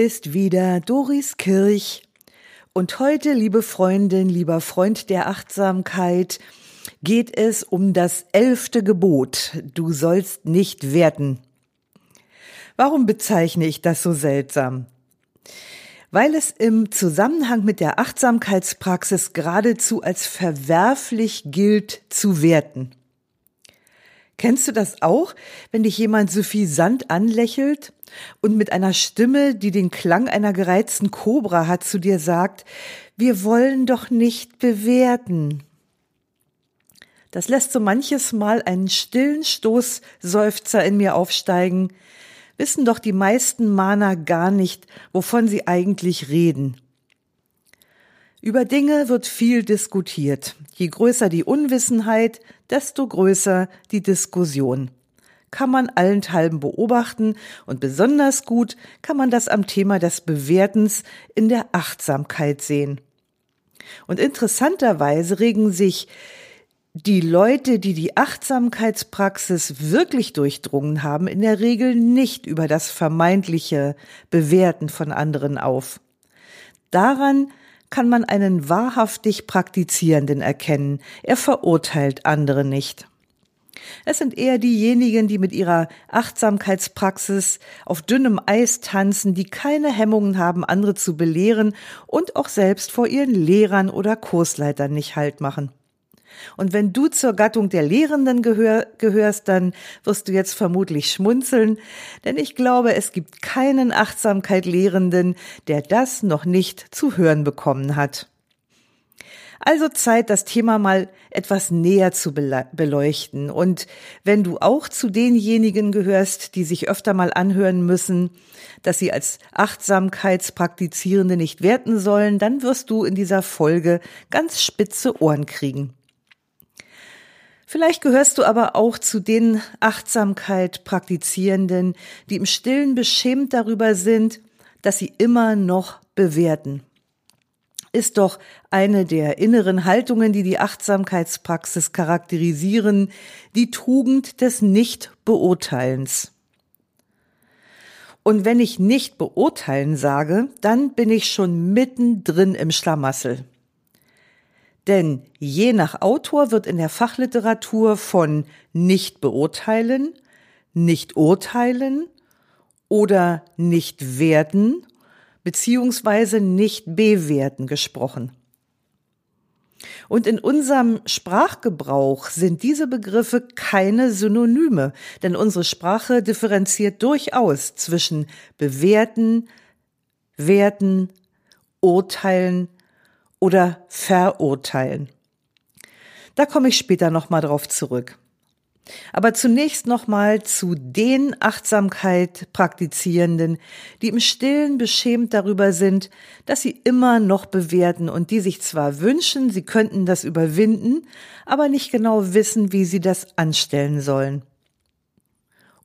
Ist wieder Doris Kirch. Und heute, liebe Freundin, lieber Freund der Achtsamkeit, geht es um das elfte Gebot. Du sollst nicht werten. Warum bezeichne ich das so seltsam? Weil es im Zusammenhang mit der Achtsamkeitspraxis geradezu als verwerflich gilt zu werten. Kennst du das auch, wenn dich jemand suffisant anlächelt und mit einer Stimme, die den Klang einer gereizten Kobra hat, zu dir sagt, wir wollen doch nicht bewerten. Das lässt so manches Mal einen stillen Stoßseufzer in mir aufsteigen, wissen doch die meisten Mahner gar nicht, wovon sie eigentlich reden. Über Dinge wird viel diskutiert. Je größer die Unwissenheit, desto größer die Diskussion. Kann man allenthalben beobachten und besonders gut kann man das am Thema des Bewertens in der Achtsamkeit sehen. Und interessanterweise regen sich die Leute, die die Achtsamkeitspraxis wirklich durchdrungen haben, in der Regel nicht über das vermeintliche Bewerten von anderen auf. Daran kann man einen wahrhaftig Praktizierenden erkennen. Er verurteilt andere nicht. Es sind eher diejenigen, die mit ihrer Achtsamkeitspraxis auf dünnem Eis tanzen, die keine Hemmungen haben, andere zu belehren und auch selbst vor ihren Lehrern oder Kursleitern nicht Halt machen. Und wenn du zur Gattung der Lehrenden gehör, gehörst, dann wirst du jetzt vermutlich schmunzeln, denn ich glaube, es gibt keinen Achtsamkeit-Lehrenden, der das noch nicht zu hören bekommen hat. Also Zeit, das Thema mal etwas näher zu beleuchten. Und wenn du auch zu denjenigen gehörst, die sich öfter mal anhören müssen, dass sie als Achtsamkeitspraktizierende nicht werten sollen, dann wirst du in dieser Folge ganz spitze Ohren kriegen. Vielleicht gehörst du aber auch zu den Achtsamkeit praktizierenden, die im stillen beschämt darüber sind, dass sie immer noch bewerten. Ist doch eine der inneren Haltungen, die die Achtsamkeitspraxis charakterisieren, die Tugend des Nicht-Beurteilens. Und wenn ich nicht beurteilen sage, dann bin ich schon mittendrin im Schlamassel. Denn je nach Autor wird in der Fachliteratur von nicht beurteilen, nicht urteilen oder nicht werden beziehungsweise nicht bewerten gesprochen. Und in unserem Sprachgebrauch sind diese Begriffe keine Synonyme, denn unsere Sprache differenziert durchaus zwischen bewerten, werten, urteilen, oder verurteilen. Da komme ich später nochmal drauf zurück. Aber zunächst nochmal zu den Achtsamkeit praktizierenden, die im Stillen beschämt darüber sind, dass sie immer noch bewerten und die sich zwar wünschen, sie könnten das überwinden, aber nicht genau wissen, wie sie das anstellen sollen.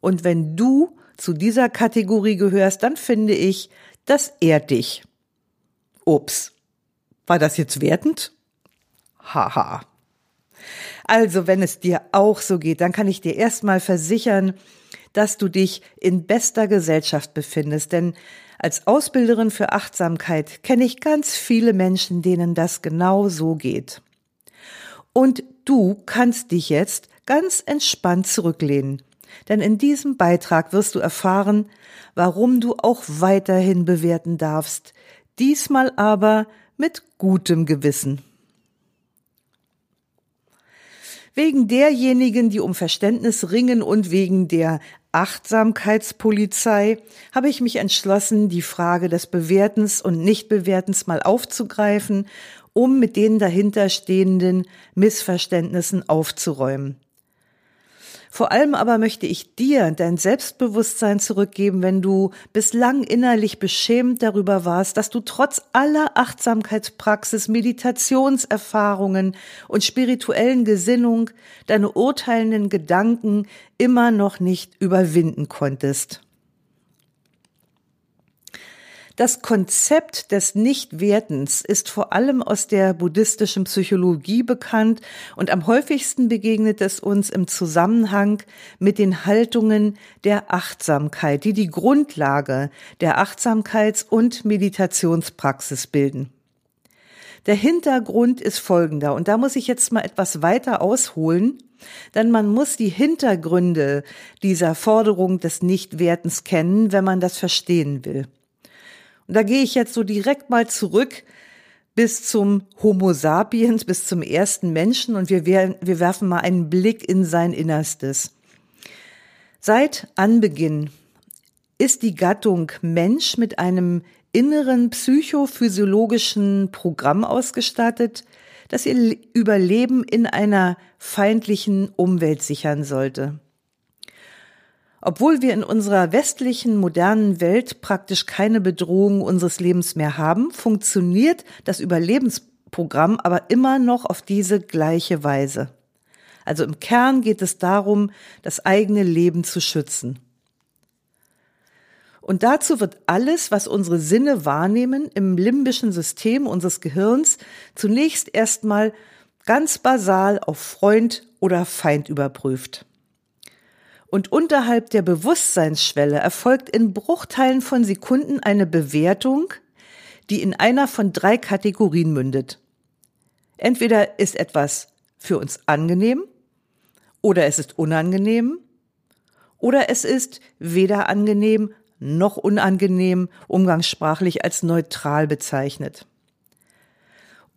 Und wenn du zu dieser Kategorie gehörst, dann finde ich, das ehrt dich. Ups. War das jetzt wertend? Haha. Also, wenn es dir auch so geht, dann kann ich dir erstmal versichern, dass du dich in bester Gesellschaft befindest, denn als Ausbilderin für Achtsamkeit kenne ich ganz viele Menschen, denen das genau so geht. Und du kannst dich jetzt ganz entspannt zurücklehnen, denn in diesem Beitrag wirst du erfahren, warum du auch weiterhin bewerten darfst, diesmal aber mit gutem Gewissen. Wegen derjenigen, die um Verständnis ringen und wegen der Achtsamkeitspolizei habe ich mich entschlossen, die Frage des Bewertens und Nichtbewertens mal aufzugreifen, um mit den dahinterstehenden Missverständnissen aufzuräumen. Vor allem aber möchte ich dir dein Selbstbewusstsein zurückgeben, wenn du bislang innerlich beschämt darüber warst, dass du trotz aller Achtsamkeitspraxis, Meditationserfahrungen und spirituellen Gesinnung deine urteilenden Gedanken immer noch nicht überwinden konntest. Das Konzept des Nichtwertens ist vor allem aus der buddhistischen Psychologie bekannt und am häufigsten begegnet es uns im Zusammenhang mit den Haltungen der Achtsamkeit, die die Grundlage der Achtsamkeits- und Meditationspraxis bilden. Der Hintergrund ist folgender, und da muss ich jetzt mal etwas weiter ausholen, denn man muss die Hintergründe dieser Forderung des Nichtwertens kennen, wenn man das verstehen will. Und da gehe ich jetzt so direkt mal zurück bis zum Homo sapiens, bis zum ersten Menschen und wir, wir werfen mal einen Blick in sein Innerstes. Seit Anbeginn ist die Gattung Mensch mit einem inneren psychophysiologischen Programm ausgestattet, das ihr Überleben in einer feindlichen Umwelt sichern sollte. Obwohl wir in unserer westlichen modernen Welt praktisch keine Bedrohung unseres Lebens mehr haben, funktioniert das Überlebensprogramm aber immer noch auf diese gleiche Weise. Also im Kern geht es darum, das eigene Leben zu schützen. Und dazu wird alles, was unsere Sinne wahrnehmen, im limbischen System unseres Gehirns zunächst erstmal ganz basal auf Freund oder Feind überprüft und unterhalb der Bewusstseinsschwelle erfolgt in Bruchteilen von Sekunden eine Bewertung, die in einer von drei Kategorien mündet. Entweder ist etwas für uns angenehm oder es ist unangenehm oder es ist weder angenehm noch unangenehm, umgangssprachlich als neutral bezeichnet.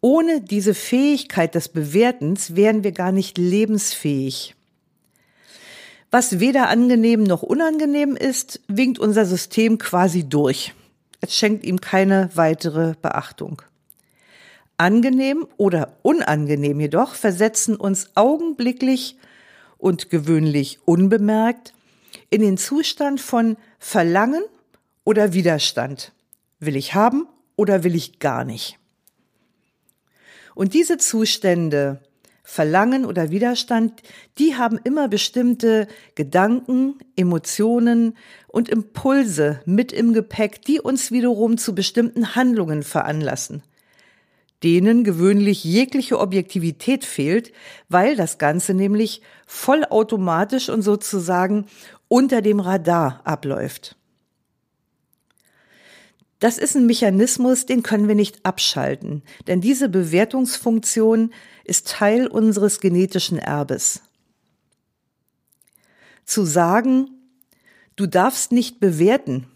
Ohne diese Fähigkeit des Bewertens wären wir gar nicht lebensfähig. Was weder angenehm noch unangenehm ist, winkt unser System quasi durch. Es schenkt ihm keine weitere Beachtung. Angenehm oder unangenehm jedoch versetzen uns augenblicklich und gewöhnlich unbemerkt in den Zustand von Verlangen oder Widerstand. Will ich haben oder will ich gar nicht? Und diese Zustände Verlangen oder Widerstand, die haben immer bestimmte Gedanken, Emotionen und Impulse mit im Gepäck, die uns wiederum zu bestimmten Handlungen veranlassen, denen gewöhnlich jegliche Objektivität fehlt, weil das Ganze nämlich vollautomatisch und sozusagen unter dem Radar abläuft. Das ist ein Mechanismus, den können wir nicht abschalten, denn diese Bewertungsfunktion ist Teil unseres genetischen Erbes. Zu sagen, du darfst nicht bewerten,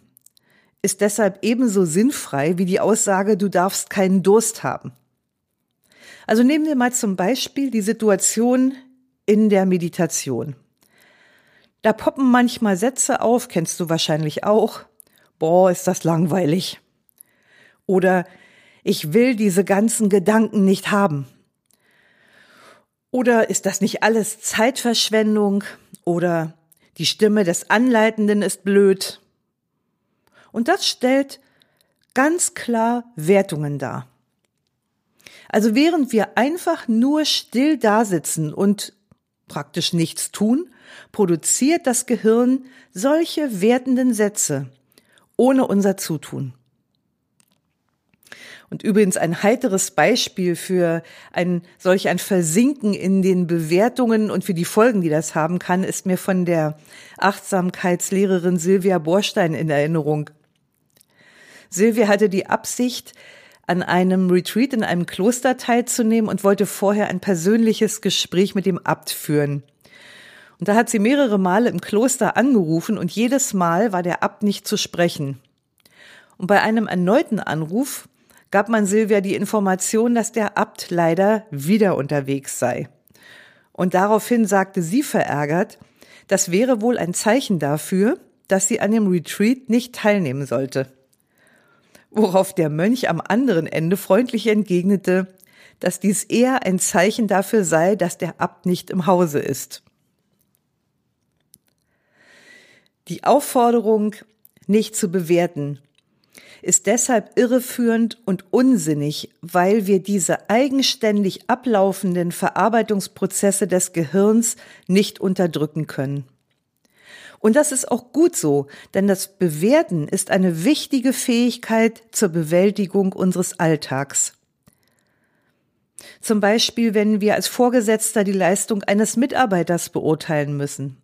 ist deshalb ebenso sinnfrei wie die Aussage, du darfst keinen Durst haben. Also nehmen wir mal zum Beispiel die Situation in der Meditation. Da poppen manchmal Sätze auf, kennst du wahrscheinlich auch, boah, ist das langweilig. Oder ich will diese ganzen Gedanken nicht haben. Oder ist das nicht alles Zeitverschwendung? Oder die Stimme des Anleitenden ist blöd? Und das stellt ganz klar Wertungen dar. Also während wir einfach nur still dasitzen und praktisch nichts tun, produziert das Gehirn solche wertenden Sätze, ohne unser Zutun. Und übrigens ein heiteres Beispiel für ein solch ein Versinken in den Bewertungen und für die Folgen, die das haben kann, ist mir von der Achtsamkeitslehrerin Silvia Borstein in Erinnerung. Silvia hatte die Absicht, an einem Retreat in einem Kloster teilzunehmen und wollte vorher ein persönliches Gespräch mit dem Abt führen. Und da hat sie mehrere Male im Kloster angerufen und jedes Mal war der Abt nicht zu sprechen. Und bei einem erneuten Anruf gab man Silvia die Information, dass der Abt leider wieder unterwegs sei. Und daraufhin sagte sie verärgert, das wäre wohl ein Zeichen dafür, dass sie an dem Retreat nicht teilnehmen sollte. Worauf der Mönch am anderen Ende freundlich entgegnete, dass dies eher ein Zeichen dafür sei, dass der Abt nicht im Hause ist. Die Aufforderung, nicht zu bewerten, ist deshalb irreführend und unsinnig, weil wir diese eigenständig ablaufenden Verarbeitungsprozesse des Gehirns nicht unterdrücken können. Und das ist auch gut so, denn das Bewerten ist eine wichtige Fähigkeit zur Bewältigung unseres Alltags. Zum Beispiel, wenn wir als Vorgesetzter die Leistung eines Mitarbeiters beurteilen müssen.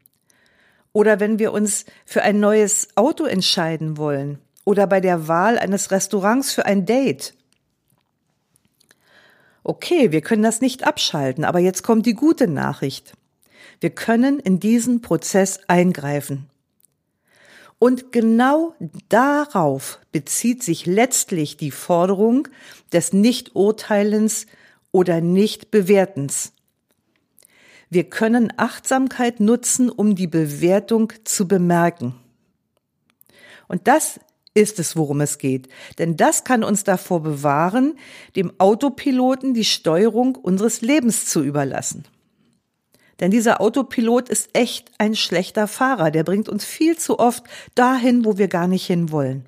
Oder wenn wir uns für ein neues Auto entscheiden wollen oder bei der Wahl eines Restaurants für ein Date. Okay, wir können das nicht abschalten, aber jetzt kommt die gute Nachricht. Wir können in diesen Prozess eingreifen. Und genau darauf bezieht sich letztlich die Forderung des Nichturteilens oder Nichtbewertens. Wir können Achtsamkeit nutzen, um die Bewertung zu bemerken. Und das ist es, worum es geht. Denn das kann uns davor bewahren, dem Autopiloten die Steuerung unseres Lebens zu überlassen. Denn dieser Autopilot ist echt ein schlechter Fahrer. Der bringt uns viel zu oft dahin, wo wir gar nicht hin wollen.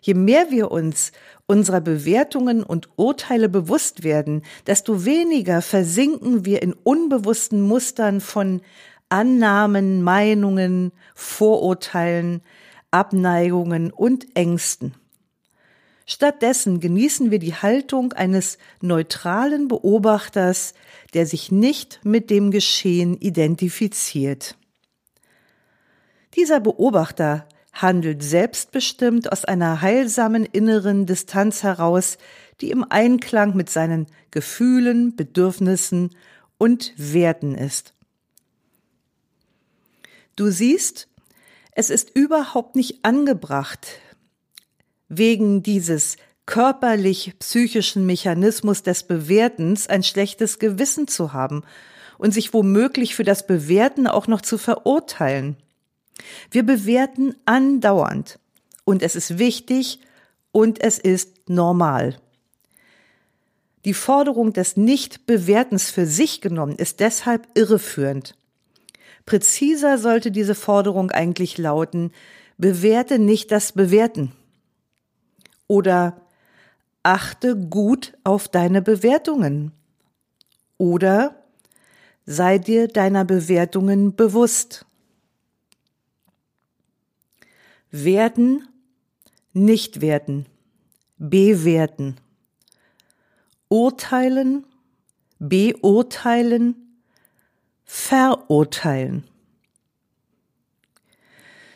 Je mehr wir uns unserer Bewertungen und Urteile bewusst werden, desto weniger versinken wir in unbewussten Mustern von Annahmen, Meinungen, Vorurteilen, Abneigungen und Ängsten. Stattdessen genießen wir die Haltung eines neutralen Beobachters, der sich nicht mit dem Geschehen identifiziert. Dieser Beobachter handelt selbstbestimmt aus einer heilsamen inneren Distanz heraus, die im Einklang mit seinen Gefühlen, Bedürfnissen und Werten ist. Du siehst, es ist überhaupt nicht angebracht, wegen dieses körperlich-psychischen Mechanismus des Bewertens ein schlechtes Gewissen zu haben und sich womöglich für das Bewerten auch noch zu verurteilen. Wir bewerten andauernd und es ist wichtig und es ist normal. Die Forderung des Nichtbewertens für sich genommen ist deshalb irreführend. Präziser sollte diese Forderung eigentlich lauten, bewerte nicht das Bewerten. Oder achte gut auf deine Bewertungen. Oder sei dir deiner Bewertungen bewusst. Werden, nicht werten, bewerten. Urteilen, beurteilen, verurteilen.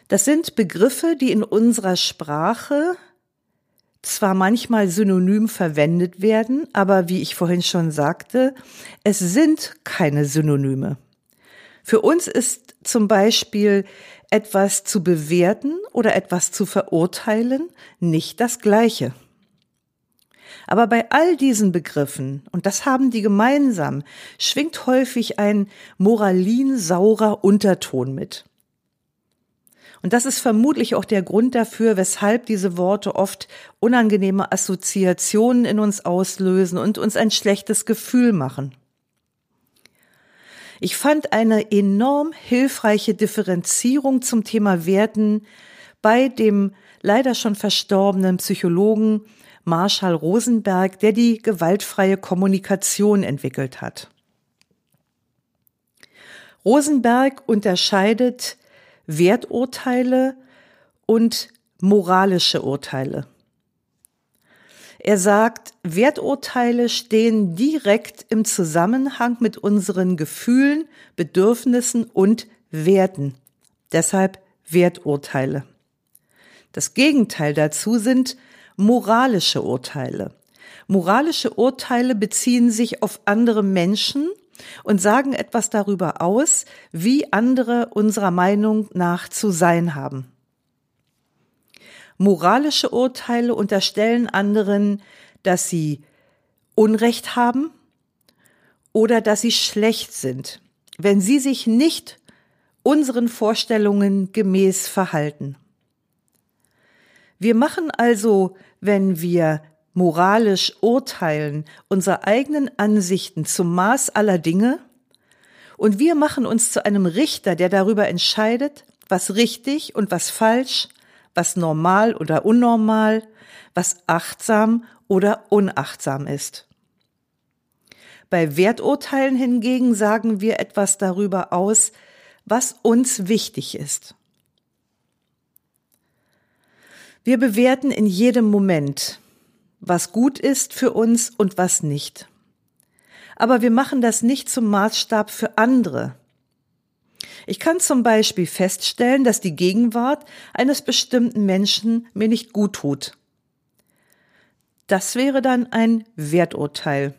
Das sind Begriffe, die in unserer Sprache zwar manchmal synonym verwendet werden, aber wie ich vorhin schon sagte, es sind keine Synonyme. Für uns ist zum Beispiel etwas zu bewerten oder etwas zu verurteilen nicht das Gleiche. Aber bei all diesen Begriffen, und das haben die gemeinsam, schwingt häufig ein moralinsaurer Unterton mit. Und das ist vermutlich auch der Grund dafür, weshalb diese Worte oft unangenehme Assoziationen in uns auslösen und uns ein schlechtes Gefühl machen. Ich fand eine enorm hilfreiche Differenzierung zum Thema Werten bei dem leider schon verstorbenen Psychologen Marshall Rosenberg, der die gewaltfreie Kommunikation entwickelt hat. Rosenberg unterscheidet Werturteile und moralische Urteile. Er sagt, Werturteile stehen direkt im Zusammenhang mit unseren Gefühlen, Bedürfnissen und Werten. Deshalb Werturteile. Das Gegenteil dazu sind moralische Urteile. Moralische Urteile beziehen sich auf andere Menschen und sagen etwas darüber aus, wie andere unserer Meinung nach zu sein haben. Moralische Urteile unterstellen anderen, dass sie Unrecht haben oder dass sie schlecht sind, wenn sie sich nicht unseren Vorstellungen gemäß verhalten. Wir machen also, wenn wir moralisch urteilen, unsere eigenen Ansichten zum Maß aller Dinge und wir machen uns zu einem Richter, der darüber entscheidet, was richtig und was falsch, was normal oder unnormal, was achtsam oder unachtsam ist. Bei Werturteilen hingegen sagen wir etwas darüber aus, was uns wichtig ist. Wir bewerten in jedem Moment, was gut ist für uns und was nicht. Aber wir machen das nicht zum Maßstab für andere. Ich kann zum Beispiel feststellen, dass die Gegenwart eines bestimmten Menschen mir nicht gut tut. Das wäre dann ein Werturteil.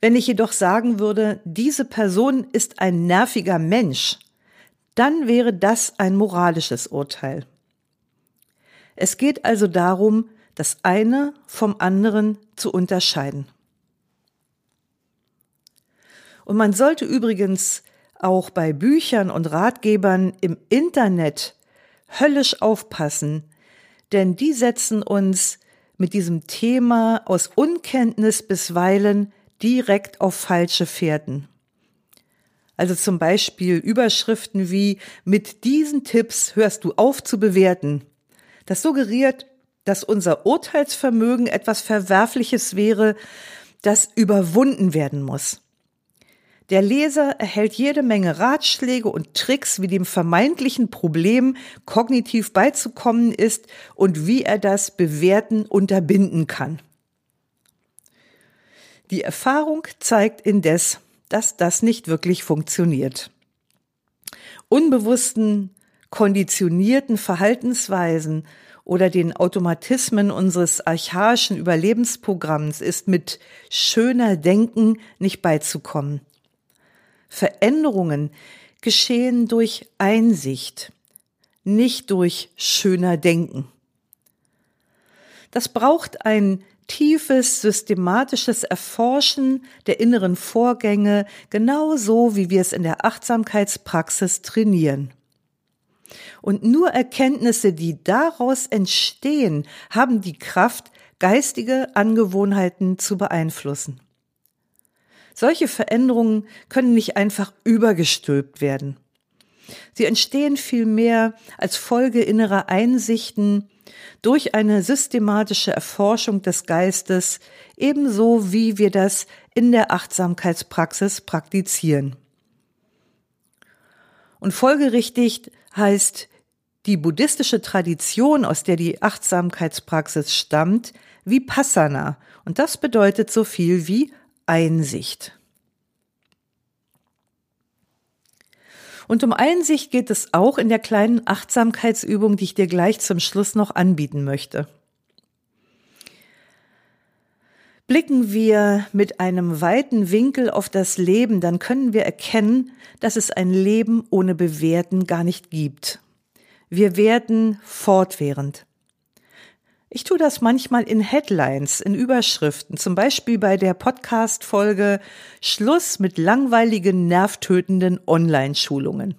Wenn ich jedoch sagen würde, diese Person ist ein nerviger Mensch, dann wäre das ein moralisches Urteil. Es geht also darum, das eine vom anderen zu unterscheiden. Und man sollte übrigens auch bei Büchern und Ratgebern im Internet höllisch aufpassen, denn die setzen uns mit diesem Thema aus Unkenntnis bisweilen direkt auf falsche Fährten. Also zum Beispiel Überschriften wie mit diesen Tipps hörst du auf zu bewerten. Das suggeriert, dass unser Urteilsvermögen etwas Verwerfliches wäre, das überwunden werden muss. Der Leser erhält jede Menge Ratschläge und Tricks, wie dem vermeintlichen Problem kognitiv beizukommen ist und wie er das Bewerten unterbinden kann. Die Erfahrung zeigt indes, dass das nicht wirklich funktioniert. Unbewussten, konditionierten Verhaltensweisen oder den Automatismen unseres archaischen Überlebensprogramms ist mit schöner Denken nicht beizukommen. Veränderungen geschehen durch Einsicht, nicht durch schöner Denken. Das braucht ein tiefes, systematisches Erforschen der inneren Vorgänge, genauso wie wir es in der Achtsamkeitspraxis trainieren. Und nur Erkenntnisse, die daraus entstehen, haben die Kraft, geistige Angewohnheiten zu beeinflussen. Solche Veränderungen können nicht einfach übergestülpt werden. Sie entstehen vielmehr als Folge innerer Einsichten durch eine systematische Erforschung des Geistes, ebenso wie wir das in der Achtsamkeitspraxis praktizieren. Und folgerichtig heißt die buddhistische Tradition, aus der die Achtsamkeitspraxis stammt, Vipassana. Und das bedeutet so viel wie Einsicht. Und um Einsicht geht es auch in der kleinen Achtsamkeitsübung, die ich dir gleich zum Schluss noch anbieten möchte. Blicken wir mit einem weiten Winkel auf das Leben, dann können wir erkennen, dass es ein Leben ohne Bewerten gar nicht gibt. Wir werden fortwährend. Ich tue das manchmal in Headlines, in Überschriften, zum Beispiel bei der Podcast-Folge Schluss mit langweiligen, nervtötenden Online-Schulungen.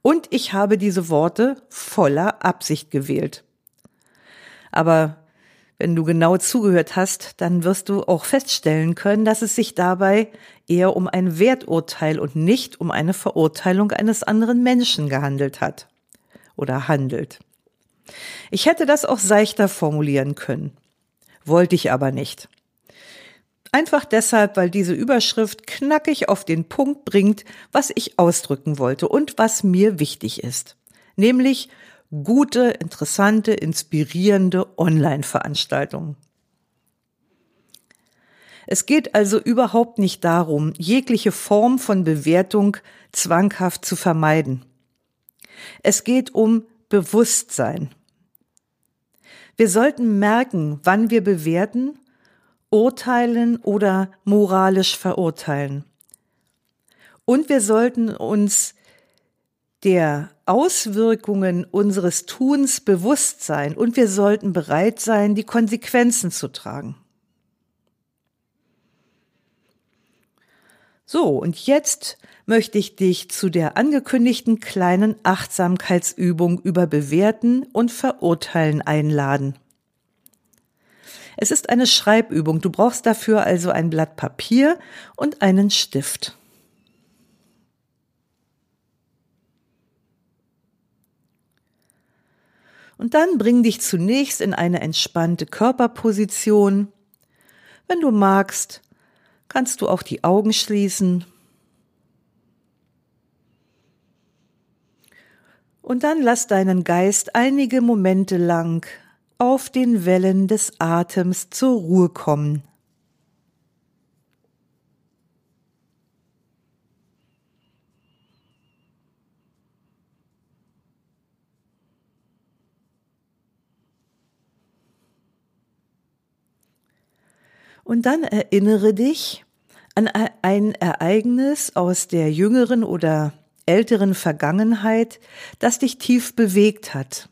Und ich habe diese Worte voller Absicht gewählt. Aber wenn du genau zugehört hast, dann wirst du auch feststellen können, dass es sich dabei eher um ein Werturteil und nicht um eine Verurteilung eines anderen Menschen gehandelt hat oder handelt. Ich hätte das auch seichter formulieren können, wollte ich aber nicht. Einfach deshalb, weil diese Überschrift knackig auf den Punkt bringt, was ich ausdrücken wollte und was mir wichtig ist. Nämlich gute, interessante, inspirierende Online-Veranstaltungen. Es geht also überhaupt nicht darum, jegliche Form von Bewertung zwanghaft zu vermeiden. Es geht um Bewusstsein. Wir sollten merken, wann wir bewerten, urteilen oder moralisch verurteilen. Und wir sollten uns der Auswirkungen unseres Tuns bewusst sein und wir sollten bereit sein, die Konsequenzen zu tragen. So, und jetzt möchte ich dich zu der angekündigten kleinen Achtsamkeitsübung über Bewerten und Verurteilen einladen. Es ist eine Schreibübung. Du brauchst dafür also ein Blatt Papier und einen Stift. Und dann bring dich zunächst in eine entspannte Körperposition. Wenn du magst, kannst du auch die Augen schließen. Und dann lass deinen Geist einige Momente lang auf den Wellen des Atems zur Ruhe kommen. Und dann erinnere dich an ein Ereignis aus der jüngeren oder älteren Vergangenheit, das dich tief bewegt hat,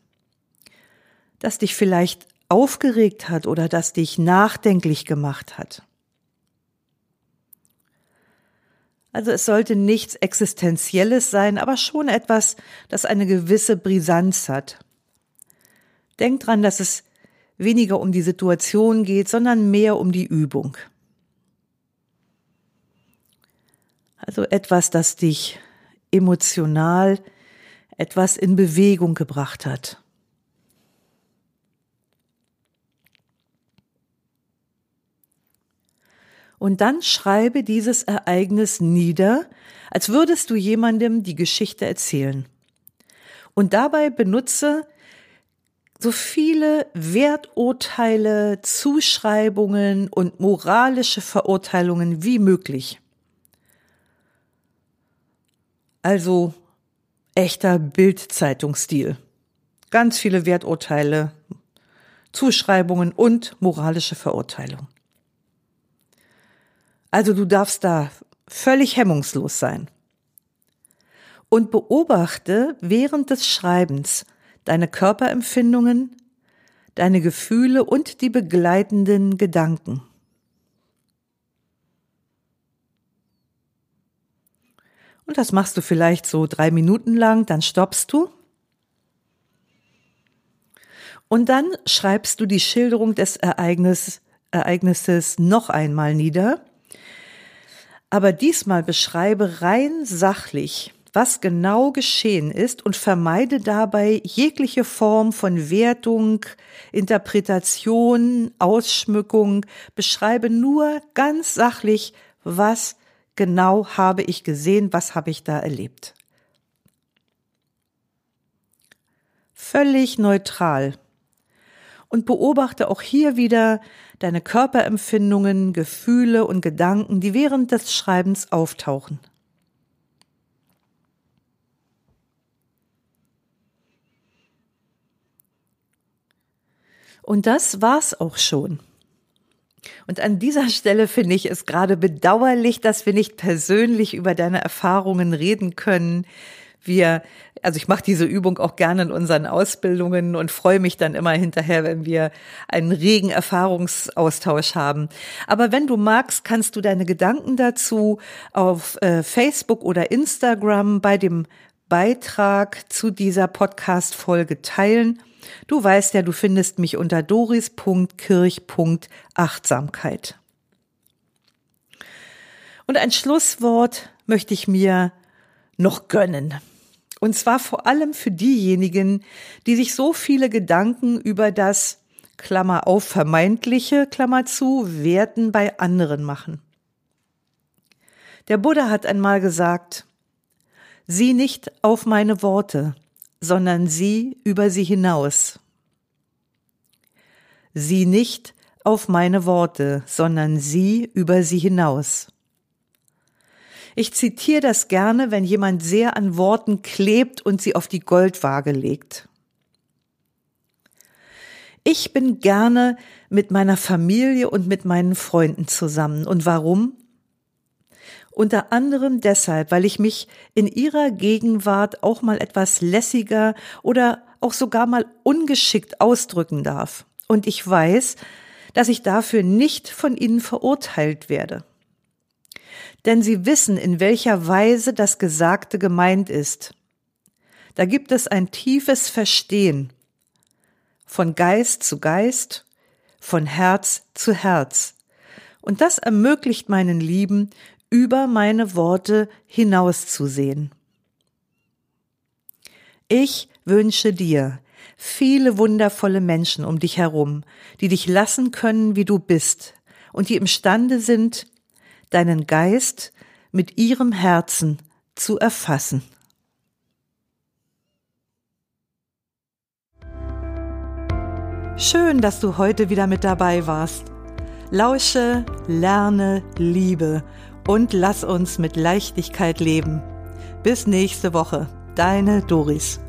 das dich vielleicht aufgeregt hat oder das dich nachdenklich gemacht hat. Also es sollte nichts Existenzielles sein, aber schon etwas, das eine gewisse Brisanz hat. Denk dran, dass es weniger um die Situation geht, sondern mehr um die Übung. Also etwas, das dich emotional etwas in Bewegung gebracht hat. Und dann schreibe dieses Ereignis nieder, als würdest du jemandem die Geschichte erzählen. Und dabei benutze so viele Werturteile, Zuschreibungen und moralische Verurteilungen wie möglich. Also echter Bildzeitungsstil. Ganz viele Werturteile, Zuschreibungen und moralische Verurteilung. Also du darfst da völlig hemmungslos sein. Und beobachte während des Schreibens, deine Körperempfindungen, deine Gefühle und die begleitenden Gedanken. Und das machst du vielleicht so drei Minuten lang, dann stoppst du. Und dann schreibst du die Schilderung des Ereignis, Ereignisses noch einmal nieder. Aber diesmal beschreibe rein sachlich, was genau geschehen ist und vermeide dabei jegliche Form von Wertung, Interpretation, Ausschmückung, beschreibe nur ganz sachlich, was genau habe ich gesehen, was habe ich da erlebt. Völlig neutral. Und beobachte auch hier wieder deine Körperempfindungen, Gefühle und Gedanken, die während des Schreibens auftauchen. Und das war's auch schon. Und an dieser Stelle finde ich es gerade bedauerlich, dass wir nicht persönlich über deine Erfahrungen reden können. Wir, also ich mache diese Übung auch gerne in unseren Ausbildungen und freue mich dann immer hinterher, wenn wir einen regen Erfahrungsaustausch haben. Aber wenn du magst, kannst du deine Gedanken dazu auf äh, Facebook oder Instagram bei dem Beitrag zu dieser Podcast-Folge teilen. Du weißt ja, du findest mich unter doris.kirch.achtsamkeit. Und ein Schlusswort möchte ich mir noch gönnen. Und zwar vor allem für diejenigen, die sich so viele Gedanken über das Klammer auf vermeintliche Klammer zu Werten bei anderen machen. Der Buddha hat einmal gesagt, sieh nicht auf meine Worte, sondern sieh über sie hinaus. Sieh nicht auf meine Worte, sondern sieh über sie hinaus. Ich zitiere das gerne, wenn jemand sehr an Worten klebt und sie auf die Goldwaage legt. Ich bin gerne mit meiner Familie und mit meinen Freunden zusammen. Und warum? Unter anderem deshalb, weil ich mich in ihrer Gegenwart auch mal etwas lässiger oder auch sogar mal ungeschickt ausdrücken darf. Und ich weiß, dass ich dafür nicht von ihnen verurteilt werde. Denn sie wissen, in welcher Weise das Gesagte gemeint ist. Da gibt es ein tiefes Verstehen von Geist zu Geist, von Herz zu Herz. Und das ermöglicht meinen Lieben, über meine Worte hinauszusehen. Ich wünsche dir viele wundervolle Menschen um dich herum, die dich lassen können, wie du bist und die imstande sind, deinen Geist mit ihrem Herzen zu erfassen. Schön, dass du heute wieder mit dabei warst. Lausche, lerne, liebe und lass uns mit Leichtigkeit leben. Bis nächste Woche, deine Doris.